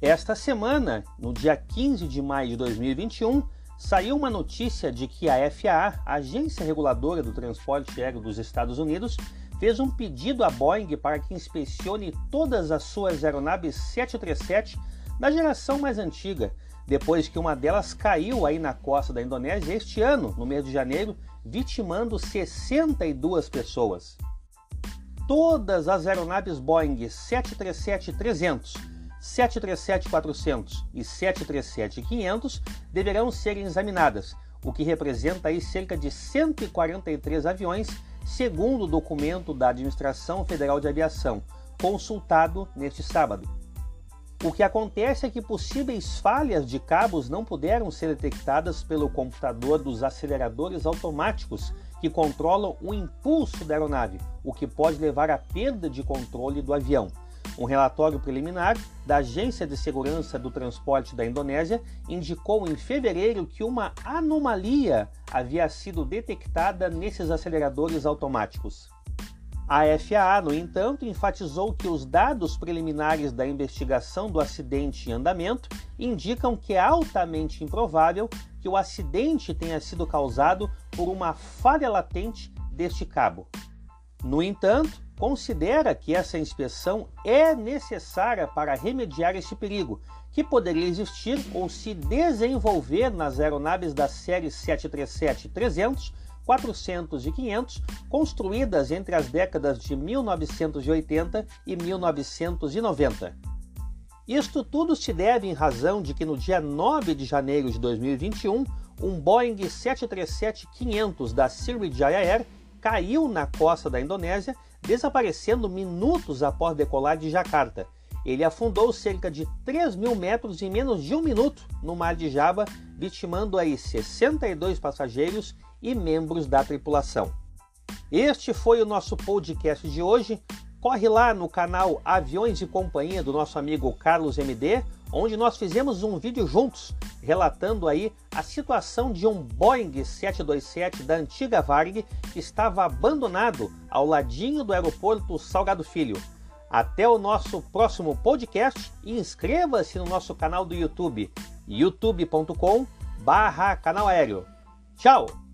Esta semana, no dia 15 de maio de 2021, saiu uma notícia de que a FAA, a Agência Reguladora do Transporte Aéreo dos Estados Unidos, fez um pedido à Boeing para que inspecione todas as suas aeronaves 737 da geração mais antiga, depois que uma delas caiu aí na costa da Indonésia este ano, no mês de janeiro, vitimando 62 pessoas. Todas as aeronaves Boeing 737-300 737-400 e 737-500 deverão ser examinadas, o que representa aí cerca de 143 aviões, segundo o documento da Administração Federal de Aviação, consultado neste sábado. O que acontece é que possíveis falhas de cabos não puderam ser detectadas pelo computador dos aceleradores automáticos que controlam o impulso da aeronave, o que pode levar à perda de controle do avião. Um relatório preliminar da Agência de Segurança do Transporte da Indonésia indicou em fevereiro que uma anomalia havia sido detectada nesses aceleradores automáticos. A FAA, no entanto, enfatizou que os dados preliminares da investigação do acidente em andamento indicam que é altamente improvável que o acidente tenha sido causado por uma falha latente deste cabo. No entanto, considera que essa inspeção é necessária para remediar este perigo, que poderia existir ou se desenvolver nas aeronaves da série 737-300, 400 e 500, construídas entre as décadas de 1980 e 1990. Isto tudo se deve em razão de que no dia 9 de janeiro de 2021, um Boeing 737-500 da Sriwijaya Air caiu na costa da Indonésia desaparecendo minutos após decolar de Jacarta. Ele afundou cerca de 3 mil metros em menos de um minuto no mar de Java, vitimando aí 62 passageiros e membros da tripulação. Este foi o nosso podcast de hoje. Corre lá no canal Aviões e Companhia do nosso amigo Carlos MD, onde nós fizemos um vídeo juntos relatando aí a situação de um Boeing 727 da antiga Varg que estava abandonado ao ladinho do aeroporto Salgado Filho. Até o nosso próximo podcast e inscreva-se no nosso canal do YouTube, youtube.com/canal aéreo. Tchau!